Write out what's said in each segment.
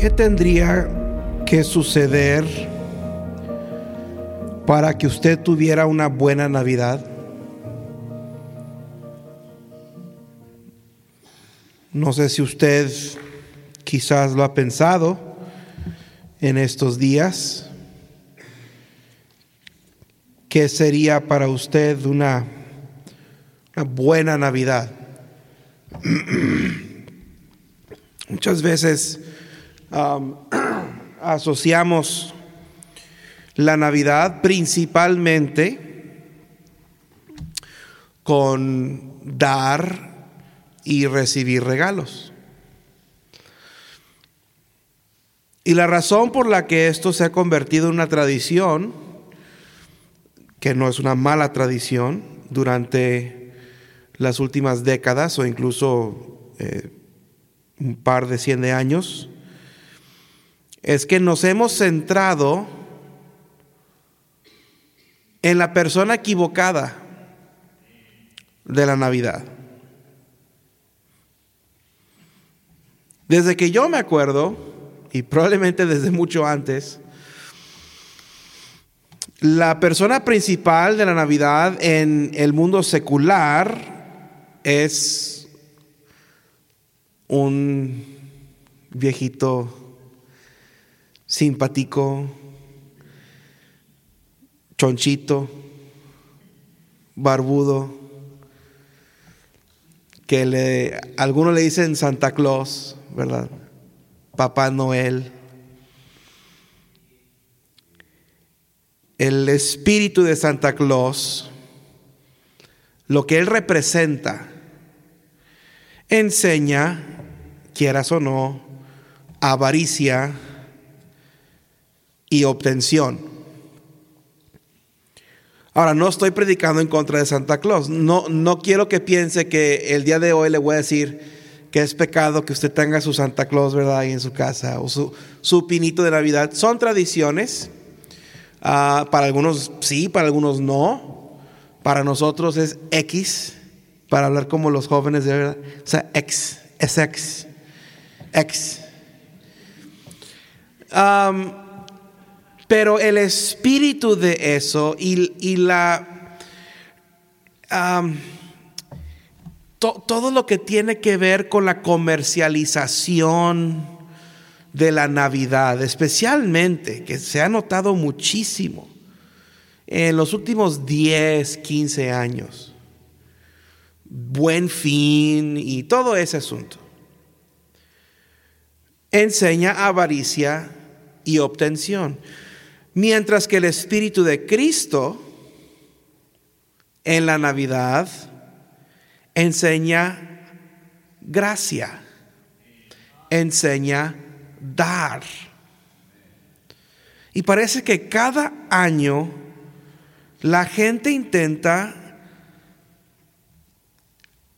¿qué tendría que suceder para que usted tuviera una buena Navidad? No sé si usted quizás lo ha pensado en estos días. ¿Qué sería para usted una, una buena Navidad? Muchas veces asociamos la Navidad principalmente con dar y recibir regalos. Y la razón por la que esto se ha convertido en una tradición, que no es una mala tradición, durante las últimas décadas o incluso eh, un par de cien de años, es que nos hemos centrado en la persona equivocada de la Navidad. Desde que yo me acuerdo, y probablemente desde mucho antes, la persona principal de la Navidad en el mundo secular es un viejito simpático, chonchito, barbudo, que le, algunos le dicen Santa Claus, ¿verdad? Papá Noel. El espíritu de Santa Claus, lo que él representa, enseña quieras o no, avaricia y obtención. Ahora, no estoy predicando en contra de Santa Claus. No, no quiero que piense que el día de hoy le voy a decir que es pecado que usted tenga su Santa Claus, ¿verdad? Ahí en su casa, o su, su pinito de Navidad. Son tradiciones. Ah, para algunos sí, para algunos no. Para nosotros es X, para hablar como los jóvenes de verdad. O sea, X, es X ex. Pero el espíritu de eso y, la... todo lo que tiene que ver con la comercialización de la Navidad, especialmente, que se ha notado muchísimo en los últimos 10, 15 años. Buen fin y todo ese asunto enseña avaricia y obtención. Mientras que el Espíritu de Cristo en la Navidad enseña gracia, enseña dar. Y parece que cada año la gente intenta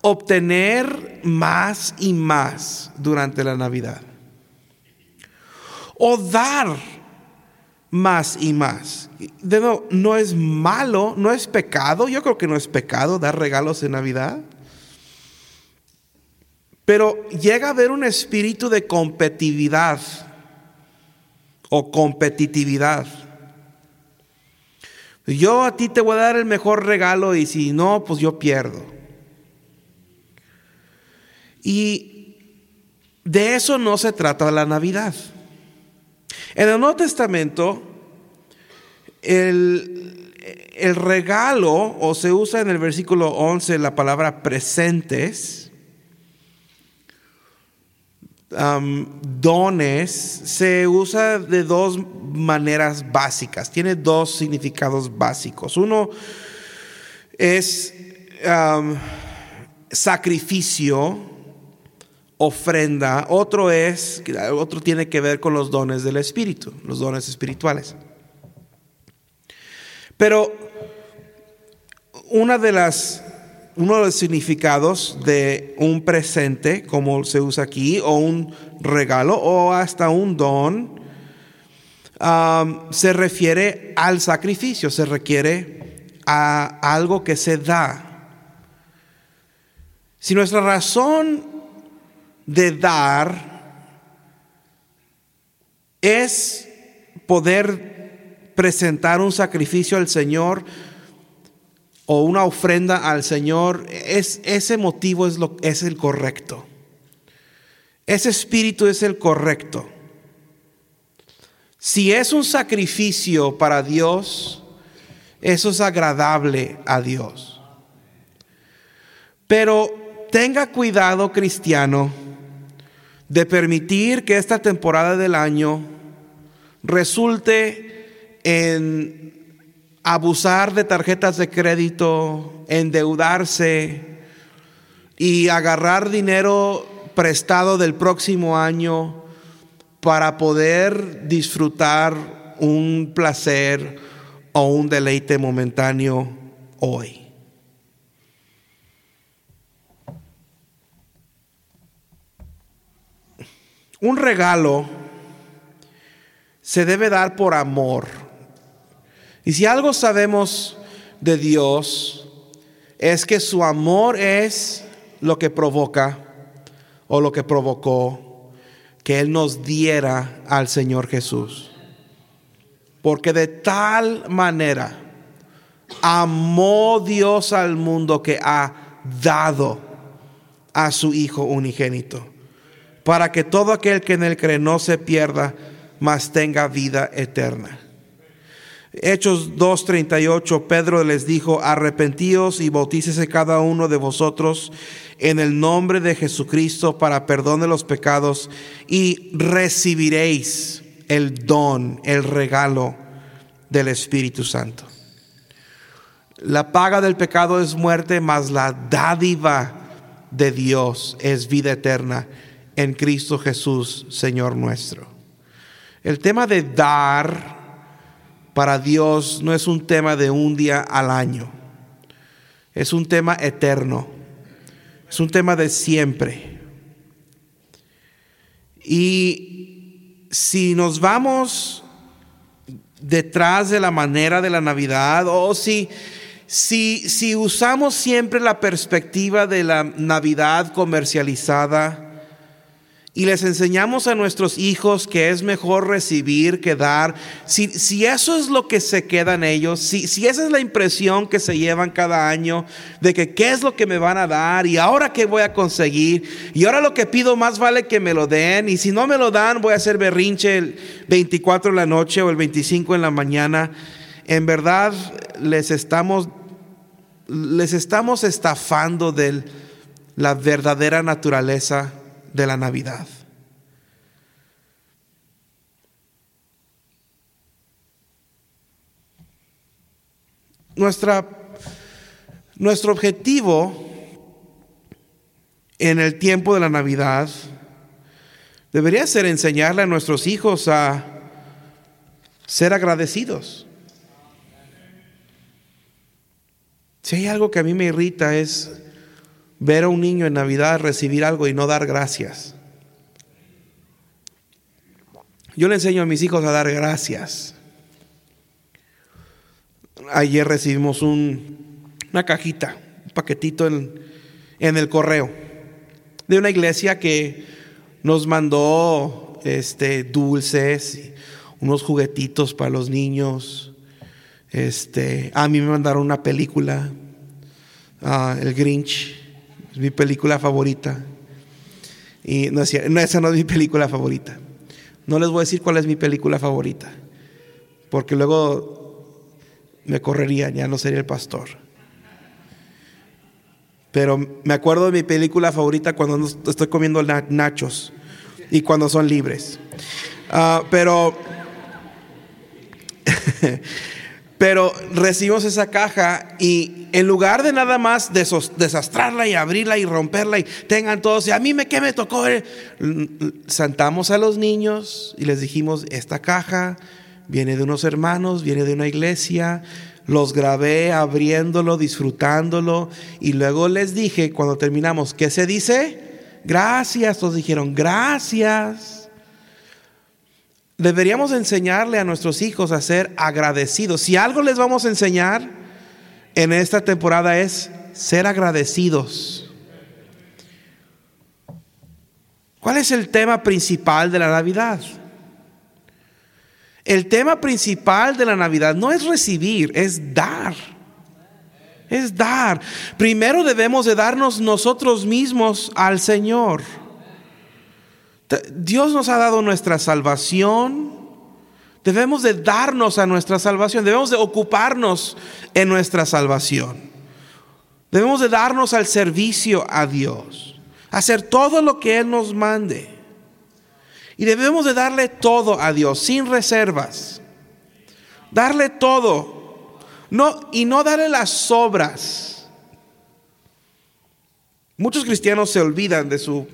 obtener más y más durante la Navidad o dar más y más. No es malo, no es pecado. Yo creo que no es pecado dar regalos en Navidad. Pero llega a haber un espíritu de competitividad o competitividad. Yo a ti te voy a dar el mejor regalo y si no, pues yo pierdo. Y de eso no se trata la Navidad. En el Nuevo Testamento, el, regalo, o se usa en el versículo 11 la palabra presentes, dones, se usa de dos maneras básicas, tiene dos significados básicos. Uno es sacrificio, ofrenda, otro es, otro tiene que ver con los dones del Espíritu, los dones espirituales. Pero una de las, uno de los significados de un presente, como se usa aquí, o un regalo, o hasta un don, se refiere al sacrificio, se requiere a algo que se da. Si nuestra razón de dar es poder presentar un sacrificio al Señor o una ofrenda al Señor, es, ese motivo es, lo, es el correcto. Ese espíritu es el correcto. Si es un sacrificio para Dios, eso es agradable a Dios. Pero tenga cuidado, cristiano, de permitir que esta temporada del año resulte en abusar de tarjetas de crédito, endeudarse y agarrar dinero prestado del próximo año para poder disfrutar un placer o un deleite momentáneo hoy. Un regalo se debe dar por amor. Y si algo sabemos de Dios, es que su amor es lo que provoca o lo que provocó que Él nos diera al Señor Jesús. Porque de tal manera amó Dios al mundo que ha dado a su Hijo unigénito para que todo aquel que en él cree no se pierda, mas tenga vida eterna. Hechos 2.38, Pedro les dijo, arrepentíos y bautícese cada uno de vosotros en el nombre de Jesucristo para perdón de los pecados y recibiréis el don, el regalo del Espíritu Santo. La paga del pecado es muerte, mas la dádiva de Dios es vida eterna en Cristo Jesús, Señor nuestro. El tema de dar para Dios no es un tema de un día al año, es un tema eterno, es un tema de siempre. Y si nos vamos detrás de la manera de la Navidad o si, si, si usamos siempre la perspectiva de la Navidad comercializada, y les enseñamos a nuestros hijos que es mejor recibir que dar, si, si eso es lo que se queda en ellos, si, si, esa es la impresión que se llevan cada año de que qué es lo que me van a dar y ahora qué voy a conseguir y ahora lo que pido más vale que me lo den y si no me lo dan voy a hacer berrinche el 24 en la noche o el 25 en la mañana, en verdad les estamos, les estamos estafando de la verdadera naturaleza de la Navidad. Nuestra, nuestro objetivo en el tiempo de la Navidad debería ser enseñarle a nuestros hijos a ser agradecidos. Si hay algo que a mí me irrita es ver a un niño en Navidad recibir algo y no dar gracias. Yo le enseño a mis hijos a dar gracias. Ayer recibimos una cajita, un paquetito en, el correo de una iglesia que nos mandó este, dulces, unos juguetitos para los niños. Este, a mí me mandaron una película, uh, El Grinch. Es mi película favorita. Y no, esa no es mi película favorita. No les voy a decir cuál es mi película favorita, porque luego me correría, ya no sería el pastor. Pero me acuerdo de mi película favorita cuando estoy comiendo nachos y cuando son libres. Ah, pero Pero recibimos esa caja y en lugar de nada más desastrarla y abrirla y romperla y tengan todos, y a mí me qué me tocó, sentamos a los niños y les dijimos, esta caja viene de unos hermanos, viene de una iglesia, los grabé abriéndolo, disfrutándolo y luego les dije cuando terminamos, ¿qué se dice? Gracias, todos dijeron, gracias. Deberíamos enseñarle a nuestros hijos a ser agradecidos. Si algo les vamos a enseñar en esta temporada es ser agradecidos. ¿Cuál es el tema principal de la Navidad? El tema principal de la Navidad no es recibir, es dar. Es dar. Primero debemos de darnos nosotros mismos al Señor. Dios nos ha dado nuestra salvación. Debemos de darnos a nuestra salvación. Debemos de ocuparnos en nuestra salvación. Debemos de darnos al servicio a Dios. Hacer todo lo que Él nos mande. Y debemos de darle todo a Dios, sin reservas. Darle todo. No, y no darle las sobras. Muchos cristianos se olvidan de su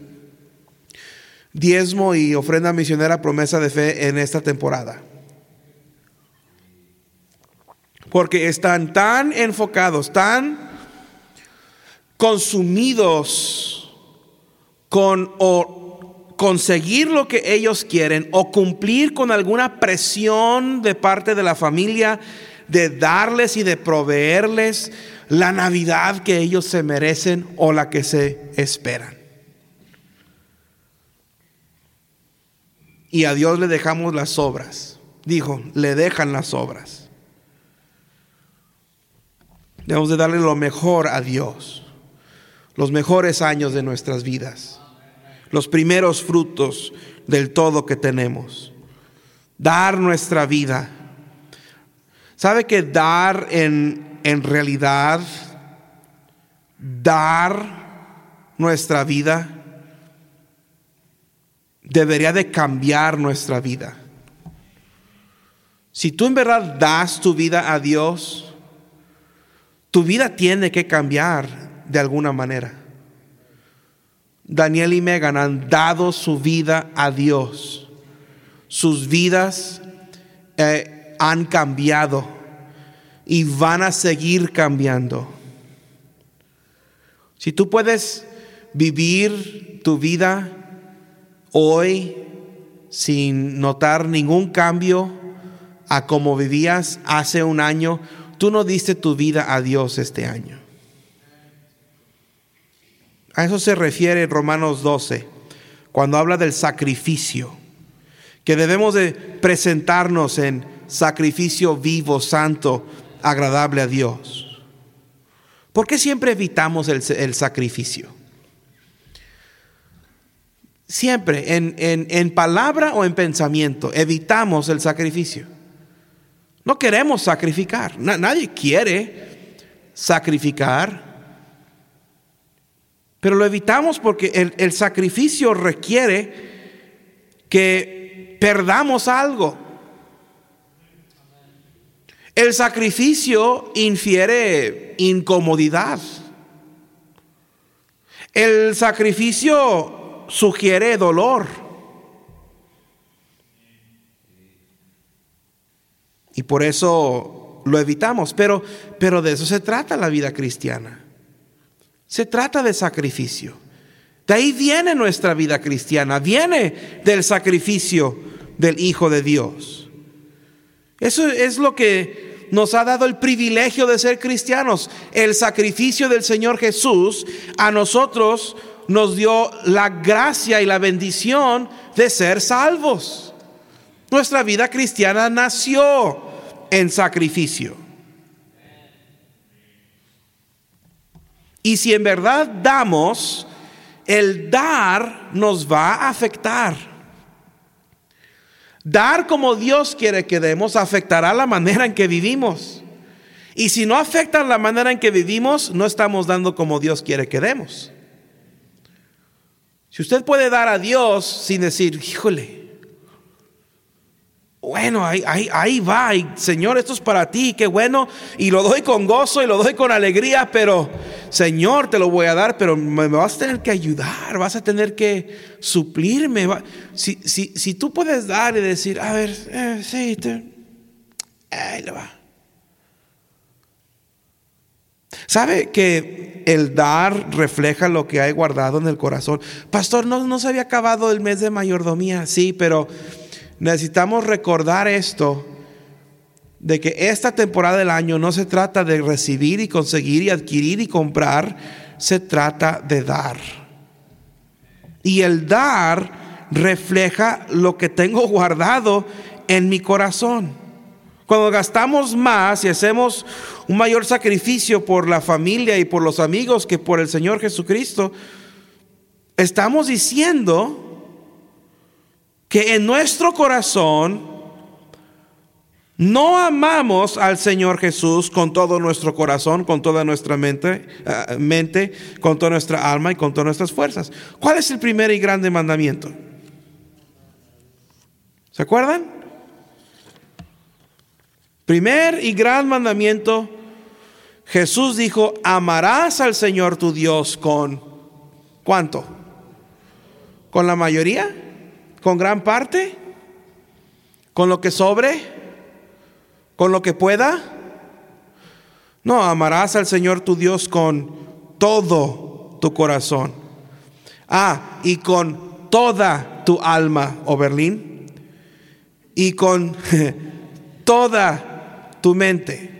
diezmo y ofrenda misionera promesa de fe en esta temporada. Porque están tan enfocados, tan consumidos con o conseguir lo que ellos quieren o cumplir con alguna presión de parte de la familia de darles y de proveerles la Navidad que ellos se merecen o la que se esperan. Y a Dios le dejamos las obras. Dijo, le dejan las obras. Debemos de darle lo mejor a Dios. Los mejores años de nuestras vidas. Los primeros frutos del todo que tenemos. Dar nuestra vida. ¿Sabe que dar en, en realidad, dar nuestra vida, debería de cambiar nuestra vida. Si tú en verdad das tu vida a Dios, tu vida tiene que cambiar de alguna manera. Daniel y Megan han dado su vida a Dios. Sus vidas eh, han cambiado y van a seguir cambiando. Si tú puedes vivir tu vida hoy sin notar ningún cambio a como vivías hace un año, tú no diste tu vida a Dios este año. A eso se refiere Romanos 12, cuando habla del sacrificio, que debemos de presentarnos en sacrificio vivo, santo, agradable a Dios. ¿Por qué siempre evitamos el, el sacrificio? Siempre, en, palabra o en pensamiento, evitamos el sacrificio. No queremos sacrificar. nadie quiere sacrificar. Pero lo evitamos porque el, el sacrificio requiere que perdamos algo. El sacrificio infiere incomodidad. El sacrificio sugiere dolor. Y por eso lo evitamos. Pero, pero de eso se trata la vida cristiana. Se trata de sacrificio. De ahí viene nuestra vida cristiana. Viene del sacrificio del Hijo de Dios. Eso es lo que nos ha dado el privilegio de ser cristianos. El sacrificio del Señor Jesús a nosotros nos dio la gracia y la bendición de ser salvos. Nuestra vida cristiana nació en sacrificio. Y si en verdad damos, el dar nos va a afectar. Dar como Dios quiere que demos afectará la manera en que vivimos. Y si no afecta la manera en que vivimos, no estamos dando como Dios quiere que demos. Si usted puede dar a Dios sin decir, híjole, bueno, ahí, va, Señor, esto es para ti, qué bueno, y lo doy con gozo y lo doy con alegría, pero Señor, te lo voy a dar, pero me, vas a tener que ayudar, vas a tener que suplirme. Si, si, tú puedes dar y decir, a ver, eh, sí, ahí le va. ¿Sabe que el dar refleja lo que hay guardado en el corazón? Pastor, no, no se había acabado el mes de mayordomía, sí, pero necesitamos recordar esto, de que esta temporada del año no se trata de recibir y conseguir y adquirir y comprar, se trata de dar. Y el dar refleja lo que tengo guardado en mi corazón. Cuando gastamos más y hacemos un mayor sacrificio por la familia y por los amigos que por el Señor Jesucristo, estamos diciendo que en nuestro corazón no amamos al Señor Jesús con todo nuestro corazón, con toda nuestra mente, eh, mente, con toda nuestra alma y con todas nuestras fuerzas. ¿Cuál es el primer y grande mandamiento? ¿Se acuerdan? Primer y gran mandamiento, Jesús dijo, amarás al Señor tu Dios con ¿cuánto? ¿Con la mayoría? ¿Con gran parte? ¿Con lo que sobre? con lo que pueda? No, amarás al Señor tu Dios con todo tu corazón. Ah, y con toda tu alma, oh Berlín, y con toda tu mente.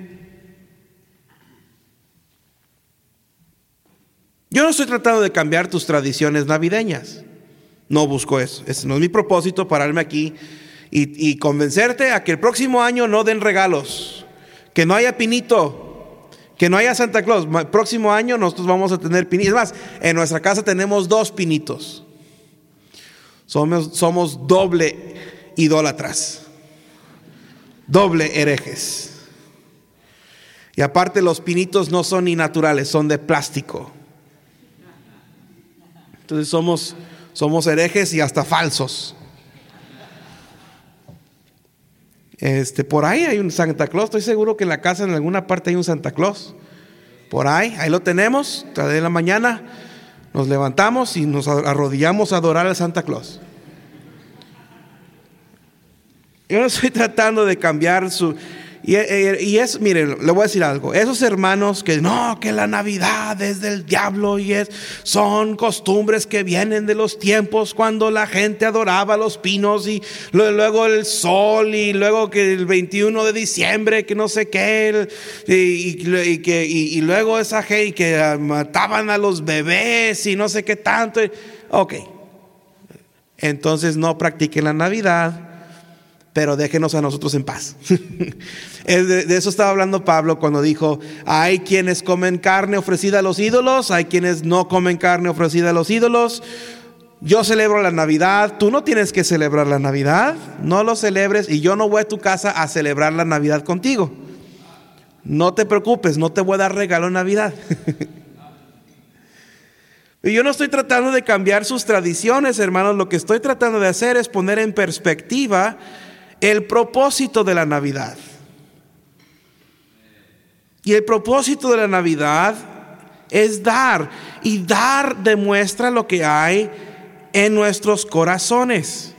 Yo no estoy tratando de cambiar tus tradiciones navideñas. No busco eso. Ese no es mi propósito pararme aquí y, convencerte a que el próximo año no den regalos, que no haya pinito, que no haya Santa Claus. El próximo año nosotros vamos a tener pinitos. Es más, en nuestra casa tenemos dos pinitos. Somos, somos doble idólatras, doble herejes. Y aparte los pinitos no son ni naturales, son de plástico. Entonces somos, somos herejes y hasta falsos. Este, por ahí hay un Santa Claus, estoy seguro que en la casa en alguna parte hay un Santa Claus. Por ahí, ahí lo tenemos, de la mañana nos levantamos y nos arrodillamos a adorar al Santa Claus. Yo no estoy tratando de cambiar su, y, es, miren, le voy a decir algo. Esos hermanos que no, que la Navidad es del diablo y es, son costumbres que vienen de los tiempos cuando la gente adoraba los pinos y luego el sol y luego que el 21 de diciembre, que no sé qué, y, que, y, luego esa gente que mataban a los bebés y no sé qué tanto. Ok. Entonces no practiquen la Navidad pero déjenos a nosotros en paz. de, eso estaba hablando Pablo cuando dijo, hay quienes comen carne ofrecida a los ídolos, hay quienes no comen carne ofrecida a los ídolos. Yo celebro la Navidad, tú no tienes que celebrar la Navidad, no lo celebres y yo no voy a tu casa a celebrar la Navidad contigo. No te preocupes, no te voy a dar regalo en Navidad. Y yo no estoy tratando de cambiar sus tradiciones, hermanos. Lo que estoy tratando de hacer es poner en perspectiva el propósito de la Navidad. Y el propósito de la Navidad es dar. Y dar demuestra lo que hay en nuestros corazones.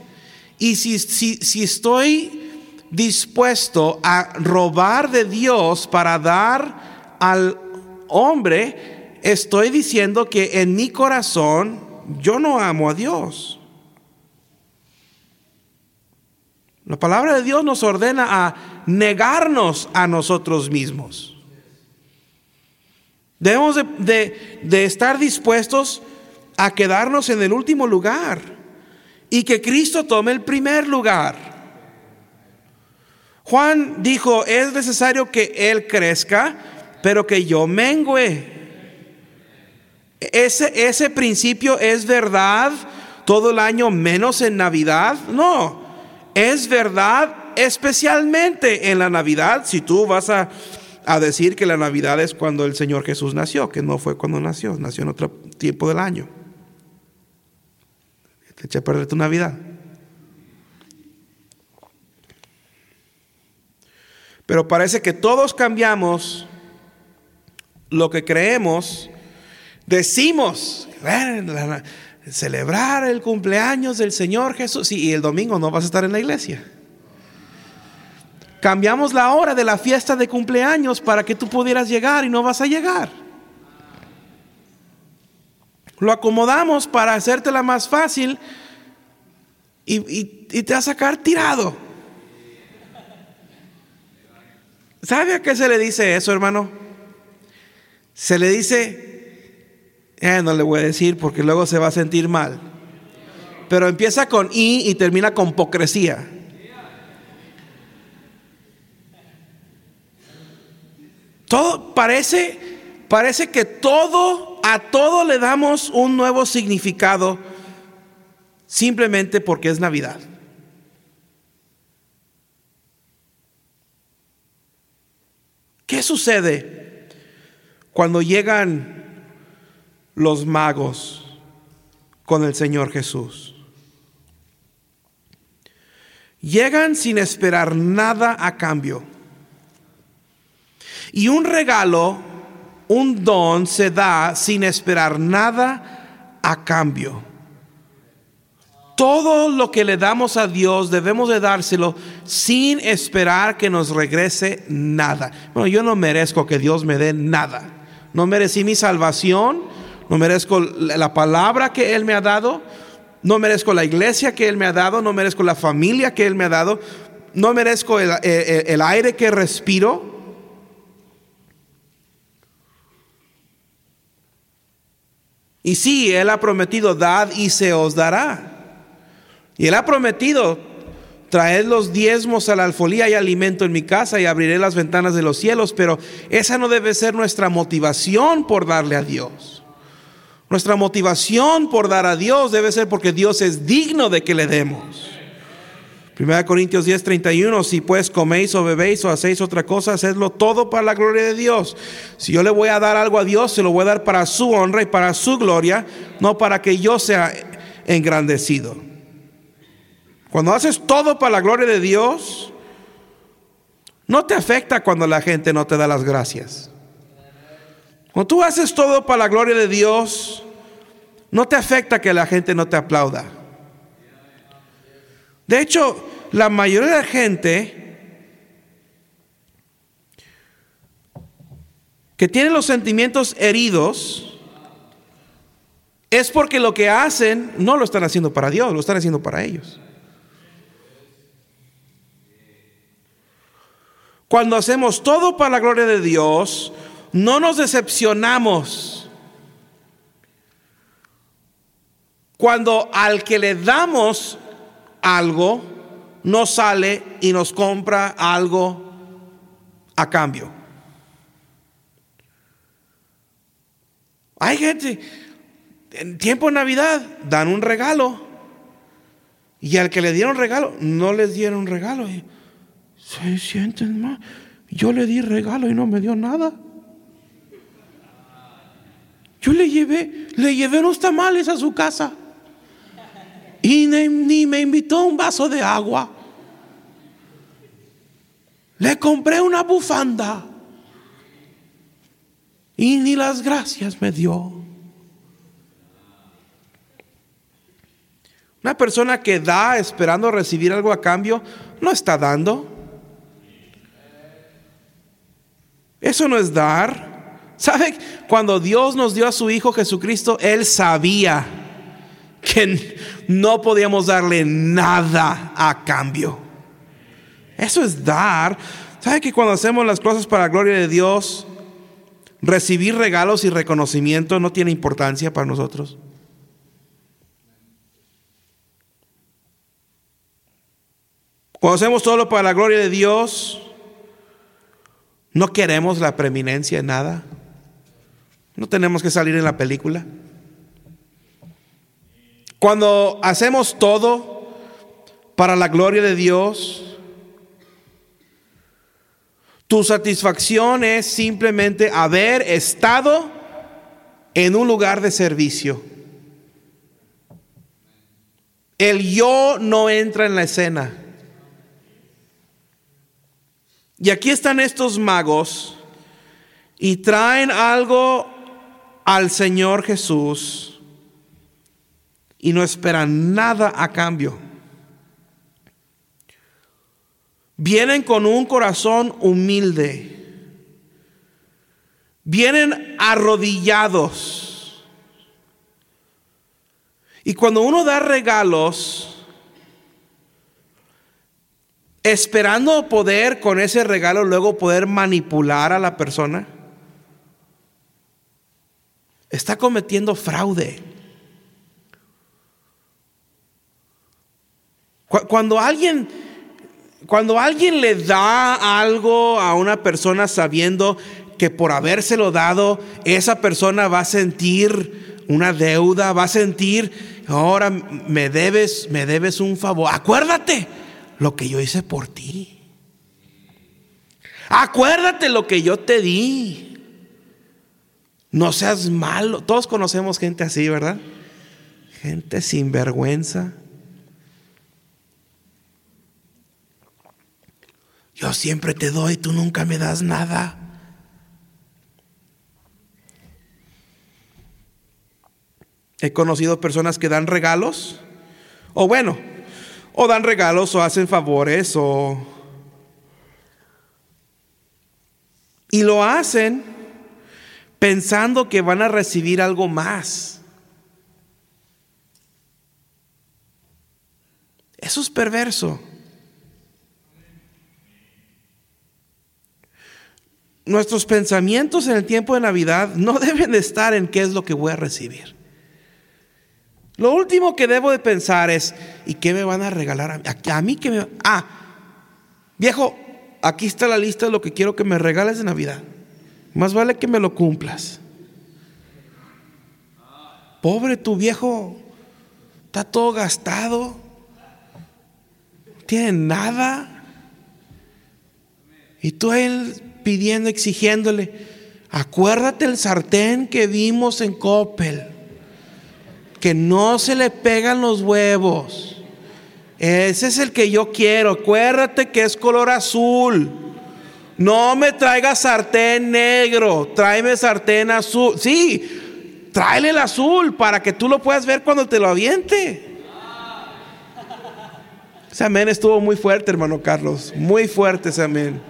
Y si, si, estoy dispuesto a robar de Dios para dar al hombre, estoy diciendo que en mi corazón yo no amo a Dios. La palabra de Dios nos ordena a negarnos a nosotros mismos. Debemos de, estar dispuestos a quedarnos en el último lugar y que Cristo tome el primer lugar. Juan dijo, es necesario que Él crezca, pero que yo mengüe. Ese, ese principio es verdad todo el año menos en Navidad. No, es verdad especialmente en la Navidad, si tú vas a, decir que la Navidad es cuando el Señor Jesús nació, que no fue cuando nació, nació en otro tiempo del año. Te echa a perder tu Navidad. Pero parece que todos cambiamos lo que creemos, decimos, celebrar el cumpleaños del Señor Jesús. y el domingo no vas a estar en la iglesia. Cambiamos la hora de la fiesta de cumpleaños para que tú pudieras llegar y no vas a llegar. Lo acomodamos para hacértela más fácil y, y te va a sacar tirado. ¿Sabe a qué se le dice eso, hermano? Se le dice eh, no le voy a decir porque luego se va a sentir mal. Pero empieza con I y termina con hipocresía. Todo parece, parece que todo, a todo le damos un nuevo significado simplemente porque es Navidad. ¿Qué sucede cuando llegan los magos con el Señor Jesús? Llegan sin esperar nada a cambio. Y un regalo, un don se da sin esperar nada a cambio. Todo lo que le damos a Dios debemos de dárselo sin esperar que nos regrese nada. Bueno, yo no merezco que Dios me dé nada. No merecí mi salvación, no merezco la palabra que Él me ha dado, no merezco la iglesia que Él me ha dado, no merezco la familia que Él me ha dado, no merezco el, aire que respiro. Y sí, Él ha prometido, dad y se os dará. Y Él ha prometido, traed los diezmos a la alfolía y alimento en mi casa y abriré las ventanas de los cielos, pero esa no debe ser nuestra motivación por darle a Dios. Nuestra motivación por dar a Dios debe ser porque Dios es digno de que le demos. 1 Corintios 10, 31, si pues coméis o bebéis o hacéis otra cosa, hacedlo todo para la gloria de Dios. Si yo le voy a dar algo a Dios, se lo voy a dar para su honra y para su gloria, no para que yo sea engrandecido. Cuando haces todo para la gloria de Dios, no te afecta cuando la gente no te da las gracias. Cuando tú haces todo para la gloria de Dios, no te afecta que la gente no te aplauda. De hecho, la mayoría de la gente que tiene los sentimientos heridos es porque lo que hacen no lo están haciendo para Dios, lo están haciendo para ellos. Cuando hacemos todo para la gloria de Dios, no nos decepcionamos. Cuando al que le damos algo, no sale y nos compra algo a cambio. Hay gente, en tiempo de Navidad, dan un regalo. Y al que le dieron regalo, no les dieron regalo se sienten mal. Yo le di regalo y no me dio nada. Yo le llevé, le llevé unos tamales a su casa. Y ni, me invitó un vaso de agua. Le compré una bufanda. Y ni las gracias me dio. Una persona que da esperando recibir algo a cambio, no está dando. Eso no es dar. ¿Sabe? Cuando Dios nos dio a su Hijo Jesucristo, Él sabía que no podíamos darle nada a cambio. Eso es dar. ¿Sabe que cuando hacemos las cosas para la gloria de Dios, recibir regalos y reconocimiento no tiene importancia para nosotros? Cuando hacemos todo para la gloria de Dios, no queremos la preeminencia en nada. No tenemos que salir en la película. Cuando hacemos todo para la gloria de Dios, tu satisfacción es simplemente haber estado en un lugar de servicio. El yo no entra en la escena. Y aquí están estos magos y traen algo al Señor Jesús y no esperan nada a cambio. Vienen con un corazón humilde. Vienen arrodillados. Y cuando uno da regalos, esperando poder con ese regalo luego poder manipular a la persona, está cometiendo fraude. Cuando alguien, cuando alguien le da algo a una persona sabiendo que por habérselo dado, esa persona va a sentir una deuda, va a sentir, ahora me debes, me debes un favor. Acuérdate lo que yo hice por ti. Acuérdate lo que yo te di. No seas malo. Todos conocemos gente así, ¿verdad? Gente sin vergüenza. Yo siempre te doy, tú nunca me das nada. He conocido personas que dan regalos, o bueno, o dan regalos o hacen favores, o... Y lo hacen pensando que van a recibir algo más. Eso es perverso. Nuestros pensamientos en el tiempo de Navidad no deben de estar en qué es lo que voy a recibir. Lo último que debo de pensar es, ¿y qué me van a regalar a mí? A, mí que me... Ah, viejo, aquí está la lista de lo que quiero que me regales de Navidad. Más vale que me lo cumplas. Pobre tu viejo, está todo gastado, no tiene nada. Y tú a él pidiendo, exigiéndole, acuérdate el sartén que vimos en Coppel, que no se le pegan los huevos. Ese es el que yo quiero. Acuérdate que es color azul. No me traigas sartén negro, tráeme sartén azul. Sí, tráele el azul para que tú lo puedas ver cuando te lo aviente. Ese amén estuvo muy fuerte, hermano Carlos. Muy fuerte ese amén.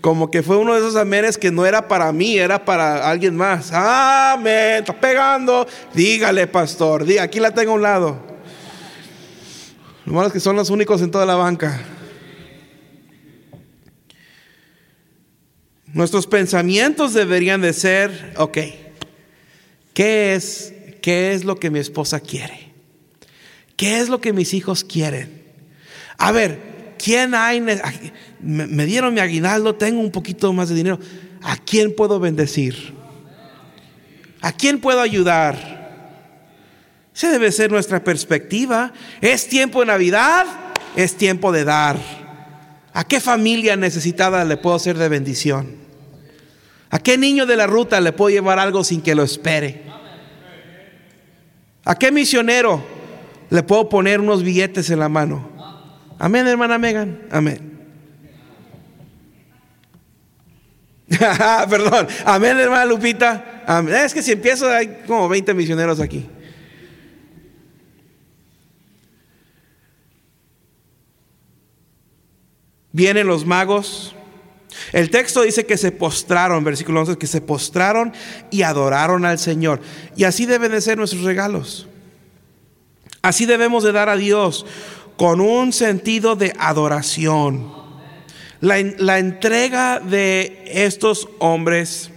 Como que fue uno de esos amenes que no era para mí, era para alguien más. Amén, está pegando. Dígale, pastor. Aquí la tengo a un lado. Lo malo es que son los únicos en toda la banca. Nuestros pensamientos deberían de ser, ok, ¿qué es, qué es lo que mi esposa quiere? ¿Qué es lo que mis hijos quieren? A ver, ¿quién hay? Me, dieron mi aguinaldo, tengo un poquito más de dinero. ¿A quién puedo bendecir? ¿A quién puedo ayudar? Esa debe ser nuestra perspectiva. Es tiempo de Navidad, es tiempo de dar. ¿A qué familia necesitada le puedo ser de bendición? ¿A qué niño de la ruta le puedo llevar algo sin que lo espere? ¿A qué misionero le puedo poner unos billetes en la mano? Amén, hermana Megan. Amén. Perdón. Amén, hermana Lupita. Es que si empiezo hay como 20 misioneros aquí. Vienen los magos el texto dice que se postraron, versículo 11, que se postraron y adoraron al Señor. Y así deben de ser nuestros regalos. Así debemos de dar a Dios con un sentido de adoración. La, la entrega de estos hombres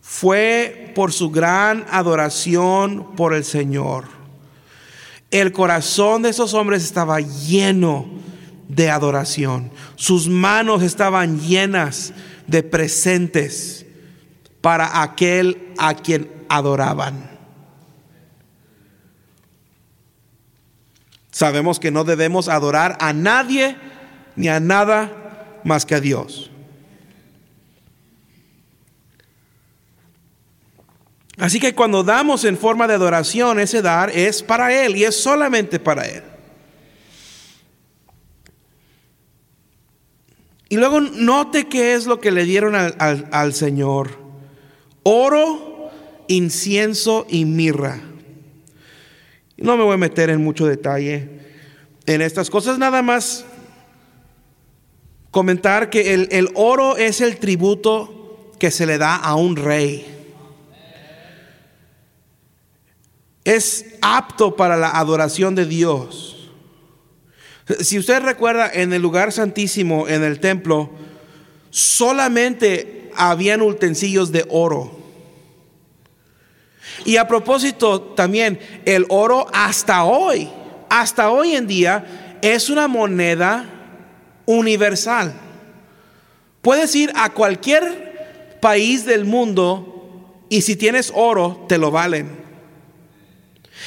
fue por su gran adoración por el Señor. El corazón de esos hombres estaba lleno de adoración. Sus manos estaban llenas de presentes para aquel a quien adoraban. Sabemos que no debemos adorar a nadie ni a nada más que a Dios. Así que cuando damos en forma de adoración, ese dar es para Él y es solamente para Él. Y luego note qué es lo que le dieron al, Señor. Oro, incienso y mirra. No me voy a meter en mucho detalle en estas cosas, nada más comentar que el, el, oro es el tributo que se le da a un rey. Es apto para la adoración de Dios. Si usted recuerda, en el lugar santísimo, en el templo, solamente habían utensilios de oro. Y a propósito también, el oro hasta hoy, hasta hoy en día, es una moneda universal. Puedes ir a cualquier país del mundo y si tienes oro, te lo valen.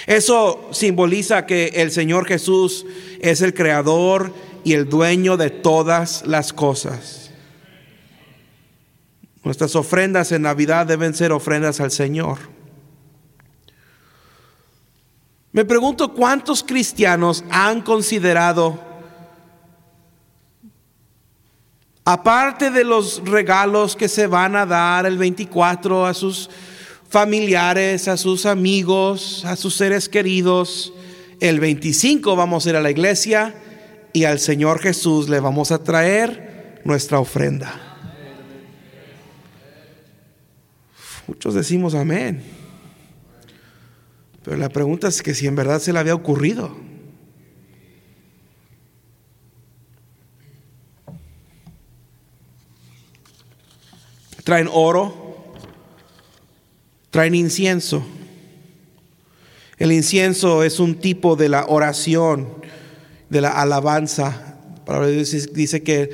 Eso simboliza que el Señor Jesús es el creador y el dueño de todas las cosas. Nuestras ofrendas en Navidad deben ser ofrendas al Señor. Me pregunto cuántos cristianos han considerado, aparte de los regalos que se van a dar el 24 a sus familiares, a sus amigos, a sus seres queridos. El 25 vamos a ir a la iglesia y al Señor Jesús le vamos a traer nuestra ofrenda. Muchos decimos amén. Pero la pregunta es que si en verdad se le había ocurrido. Traen oro, traen incienso. El incienso es un tipo de la oración, de la alabanza. Dice que,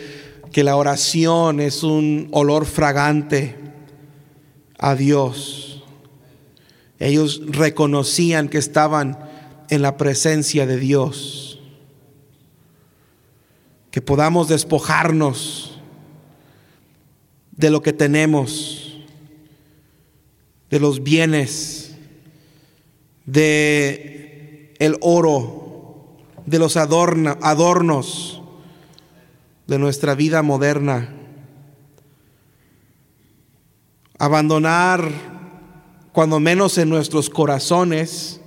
que la oración es un olor fragante a Dios. Ellos reconocían que estaban en la presencia de Dios. Que podamos despojarnos de lo que tenemos de los bienes, de el oro, de los adornos de nuestra vida moderna. Abandonar, cuando menos en nuestros corazones,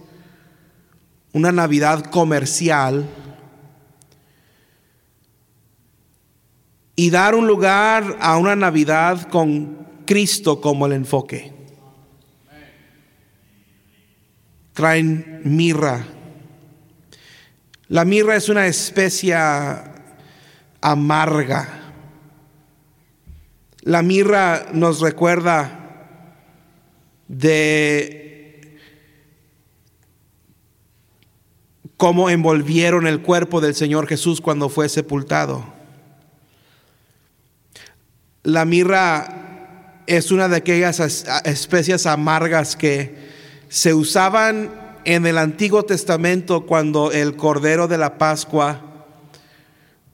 una Navidad comercial y dar un lugar a una Navidad con Cristo como el enfoque. Traen mirra. La mirra es una especia amarga. La mirra nos recuerda de cómo envolvieron el cuerpo del Señor Jesús cuando fue sepultado. La mirra es una de aquellas especias amargas que se usaban en el Antiguo Testamento cuando el Cordero de la Pascua,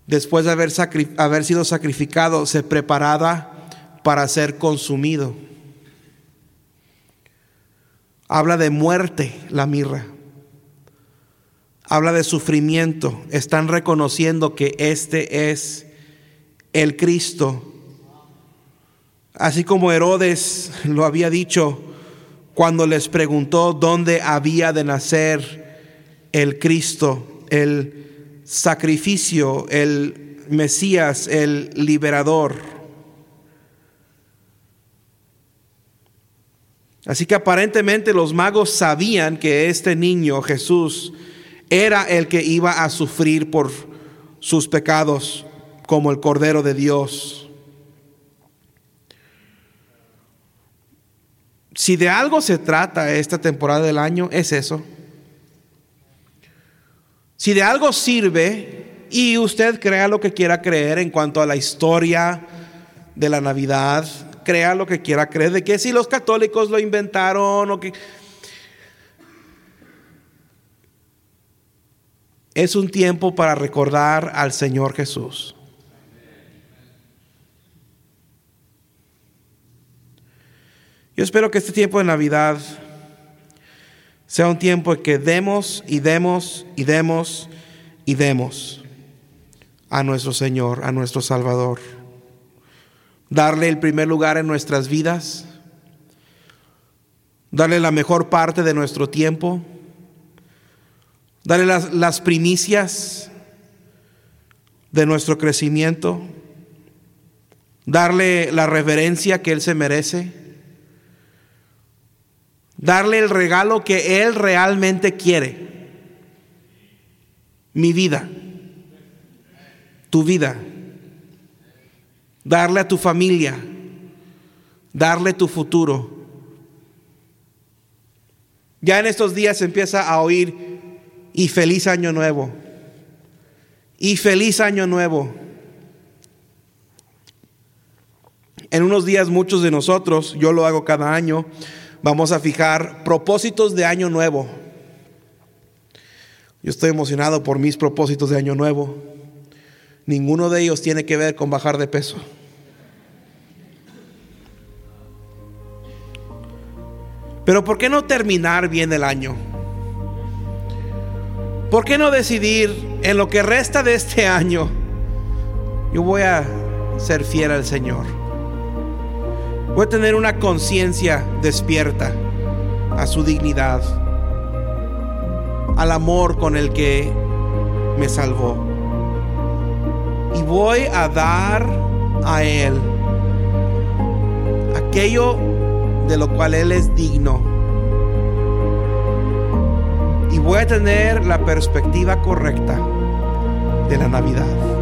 después de haber, sido sacrificado, se preparaba para ser consumido. Habla de muerte la mirra. Habla de sufrimiento. Están reconociendo que este es el Cristo. Así como Herodes lo había dicho, cuando les preguntó dónde había de nacer el Cristo, el sacrificio, el Mesías, el liberador. Así que aparentemente los magos sabían que este niño Jesús era el que iba a sufrir por sus pecados como el Cordero de Dios. Si de algo se trata esta temporada del año, es eso. Si de algo sirve y usted crea lo que quiera creer en cuanto a la historia de la Navidad, crea lo que quiera creer, de que si los católicos lo inventaron o que... Es un tiempo para recordar al Señor Jesús. Yo espero que este tiempo de Navidad sea un tiempo en que demos y demos y demos y demos a nuestro Señor, a nuestro Salvador. Darle el primer lugar en nuestras vidas, darle la mejor parte de nuestro tiempo, darle las, las primicias de nuestro crecimiento, darle la reverencia que Él se merece darle el regalo que Él realmente quiere. Mi vida, tu vida, darle a tu familia, darle tu futuro. Ya en estos días se empieza a oír y feliz año nuevo. Y feliz año nuevo. En unos días muchos de nosotros, yo lo hago cada año, vamos a fijar propósitos de año nuevo. Yo estoy emocionado por mis propósitos de año nuevo. Ninguno de ellos tiene que ver con bajar de peso. Pero ¿por qué no terminar bien el año? ¿Por qué no decidir en lo que resta de este año? Yo voy a ser fiel al Señor. Voy a tener una conciencia despierta a su dignidad, al amor con el que me salvó. Y voy a dar a Él aquello de lo cual Él es digno. Y voy a tener la perspectiva correcta de la Navidad.